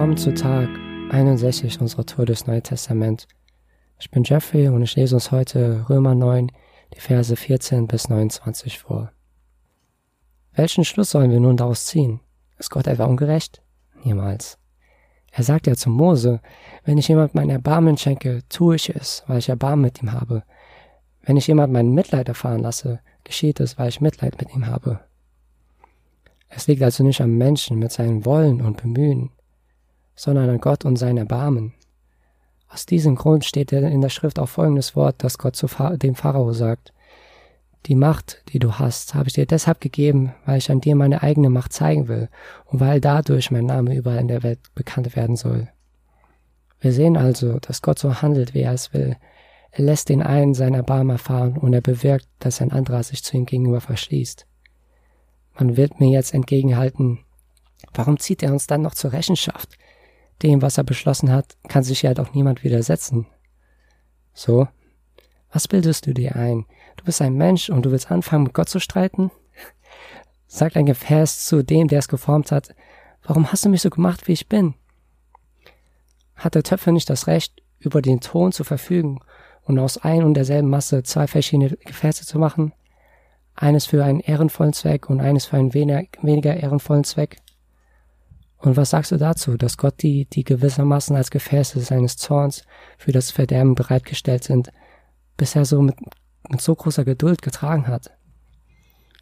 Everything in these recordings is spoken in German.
Willkommen zu Tag 61 unserer Tour des Neuen Testament. Ich bin Jeffrey und ich lese uns heute Römer 9, die Verse 14 bis 29 vor. Welchen Schluss sollen wir nun daraus ziehen? Ist Gott etwa ungerecht? Niemals. Er sagt ja zu Mose, wenn ich jemand mein Erbarmen schenke, tue ich es, weil ich Erbarmen mit ihm habe. Wenn ich jemand mein Mitleid erfahren lasse, geschieht es, weil ich Mitleid mit ihm habe. Es liegt also nicht am Menschen mit seinem Wollen und Bemühen, sondern an Gott und sein Erbarmen. Aus diesem Grund steht in der Schrift auch folgendes Wort, das Gott zu dem Pharao sagt. Die Macht, die du hast, habe ich dir deshalb gegeben, weil ich an dir meine eigene Macht zeigen will und weil dadurch mein Name überall in der Welt bekannt werden soll. Wir sehen also, dass Gott so handelt, wie er es will. Er lässt den einen sein Erbarmen erfahren und er bewirkt, dass ein anderer sich zu ihm gegenüber verschließt. Man wird mir jetzt entgegenhalten, warum zieht er uns dann noch zur Rechenschaft? Dem, was er beschlossen hat, kann sich ja doch niemand widersetzen. So? Was bildest du dir ein? Du bist ein Mensch und du willst anfangen, mit Gott zu streiten? Sagt ein Gefäß zu dem, der es geformt hat, warum hast du mich so gemacht, wie ich bin? Hat der Töpfer nicht das Recht, über den Ton zu verfügen und aus ein und derselben Masse zwei verschiedene Gefäße zu machen? Eines für einen ehrenvollen Zweck und eines für einen weniger ehrenvollen Zweck? Und was sagst du dazu, dass Gott die, die gewissermaßen als Gefäße seines Zorns für das Verderben bereitgestellt sind, bisher so mit, mit so großer Geduld getragen hat?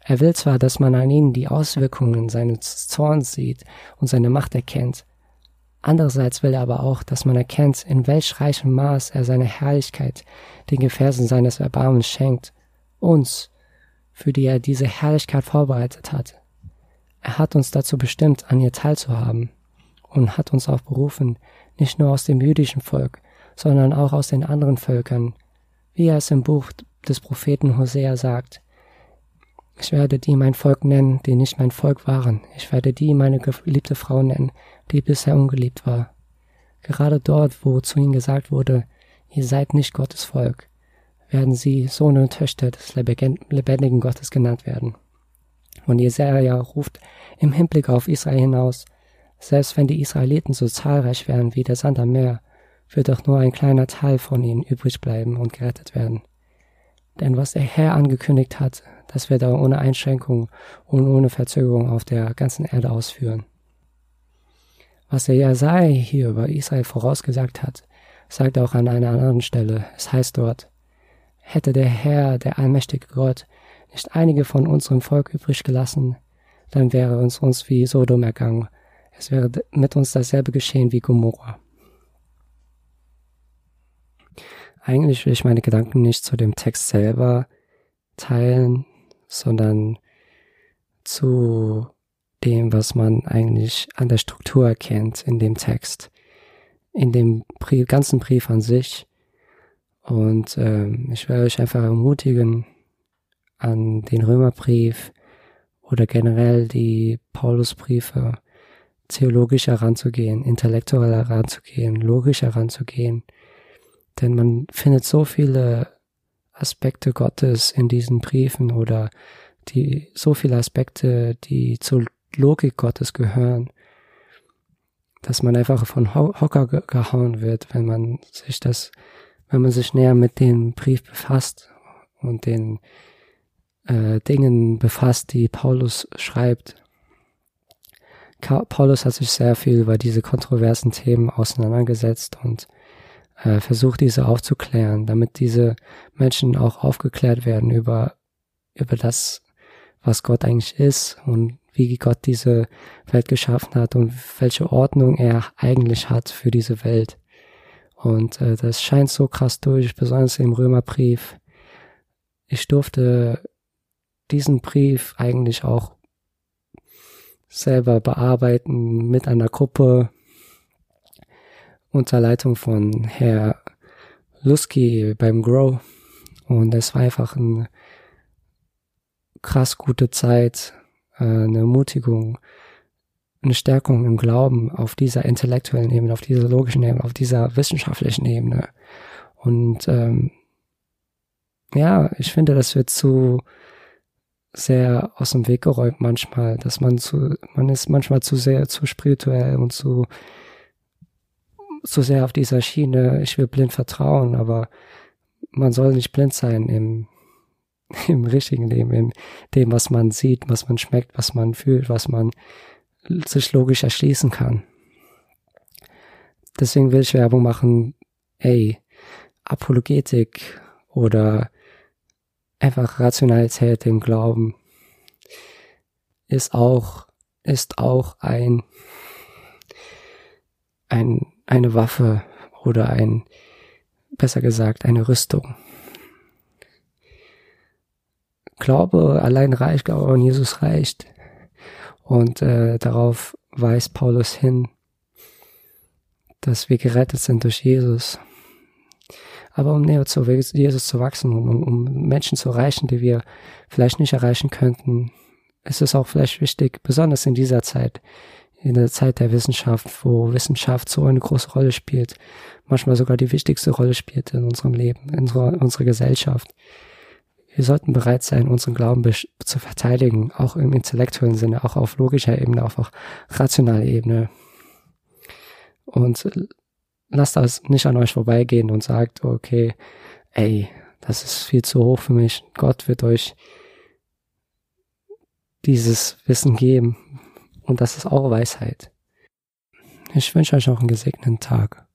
Er will zwar, dass man an ihnen die Auswirkungen seines Zorns sieht und seine Macht erkennt, andererseits will er aber auch, dass man erkennt, in welch reichem Maß er seine Herrlichkeit den Gefäßen seines Erbarmens schenkt, uns, für die er diese Herrlichkeit vorbereitet hat. Er hat uns dazu bestimmt, an ihr teilzuhaben und hat uns auch berufen, nicht nur aus dem jüdischen Volk, sondern auch aus den anderen Völkern, wie er es im Buch des Propheten Hosea sagt. Ich werde die mein Volk nennen, die nicht mein Volk waren. Ich werde die meine geliebte Frau nennen, die bisher ungeliebt war. Gerade dort, wo zu ihnen gesagt wurde, ihr seid nicht Gottes Volk, werden sie Sohne und Töchter des lebendigen Gottes genannt werden. Und Jesaja ruft im Hinblick auf Israel hinaus, selbst wenn die Israeliten so zahlreich wären wie der Sand am Meer, wird doch nur ein kleiner Teil von ihnen übrig bleiben und gerettet werden. Denn was der Herr angekündigt hat, das wird er ohne Einschränkung und ohne Verzögerung auf der ganzen Erde ausführen. Was der Jesaja hier über Israel vorausgesagt hat, sagt auch an einer anderen Stelle. Es heißt dort, hätte der Herr, der allmächtige Gott, nicht einige von unserem Volk übrig gelassen, dann wäre uns uns wie Sodom ergangen. Es wäre mit uns dasselbe geschehen wie Gomorra. Eigentlich will ich meine Gedanken nicht zu dem Text selber teilen, sondern zu dem, was man eigentlich an der Struktur erkennt in dem Text, in dem Brief, ganzen Brief an sich. Und ähm, ich will euch einfach ermutigen, an den Römerbrief oder generell die Paulusbriefe theologisch heranzugehen, intellektuell heranzugehen, logisch heranzugehen. Denn man findet so viele Aspekte Gottes in diesen Briefen oder die, so viele Aspekte, die zur Logik Gottes gehören, dass man einfach von Hocker gehauen wird, wenn man sich das, wenn man sich näher mit dem Brief befasst und den äh, Dingen befasst, die Paulus schreibt. Ka Paulus hat sich sehr viel über diese kontroversen Themen auseinandergesetzt und äh, versucht, diese aufzuklären, damit diese Menschen auch aufgeklärt werden über, über das, was Gott eigentlich ist und wie Gott diese Welt geschaffen hat und welche Ordnung er eigentlich hat für diese Welt. Und äh, das scheint so krass durch, besonders im Römerbrief. Ich durfte diesen Brief eigentlich auch selber bearbeiten mit einer Gruppe unter Leitung von Herr Lusky beim Grow. Und es war einfach eine krass gute Zeit, äh, eine Ermutigung, eine Stärkung im Glauben auf dieser intellektuellen Ebene, auf dieser logischen Ebene, auf dieser wissenschaftlichen Ebene. Und ähm, ja, ich finde, das wird zu sehr aus dem Weg geräumt manchmal, dass man zu, man ist manchmal zu sehr zu spirituell und zu so sehr auf dieser Schiene, ich will blind vertrauen, aber man soll nicht blind sein im, im richtigen Leben, in dem, was man sieht, was man schmeckt, was man fühlt, was man sich logisch erschließen kann. Deswegen will ich Werbung machen, ey, Apologetik oder einfach Rationalität im Glauben ist auch, ist auch ein, ein, eine Waffe oder ein, besser gesagt, eine Rüstung. Glaube allein reicht, Glaube an Jesus reicht. Und äh, darauf weist Paulus hin, dass wir gerettet sind durch Jesus. Aber um näher zu Jesus zu wachsen, um, um Menschen zu erreichen, die wir vielleicht nicht erreichen könnten, ist es auch vielleicht wichtig, besonders in dieser Zeit, in der Zeit der Wissenschaft, wo Wissenschaft so eine große Rolle spielt, manchmal sogar die wichtigste Rolle spielt in unserem Leben, in unserer, unserer Gesellschaft. Wir sollten bereit sein, unseren Glauben zu verteidigen, auch im intellektuellen Sinne, auch auf logischer Ebene, auch auf rationaler Ebene. Und lasst das nicht an euch vorbeigehen und sagt, okay, ey, das ist viel zu hoch für mich. Gott wird euch dieses Wissen geben. Und das ist auch Weisheit. Ich wünsche euch auch einen gesegneten Tag.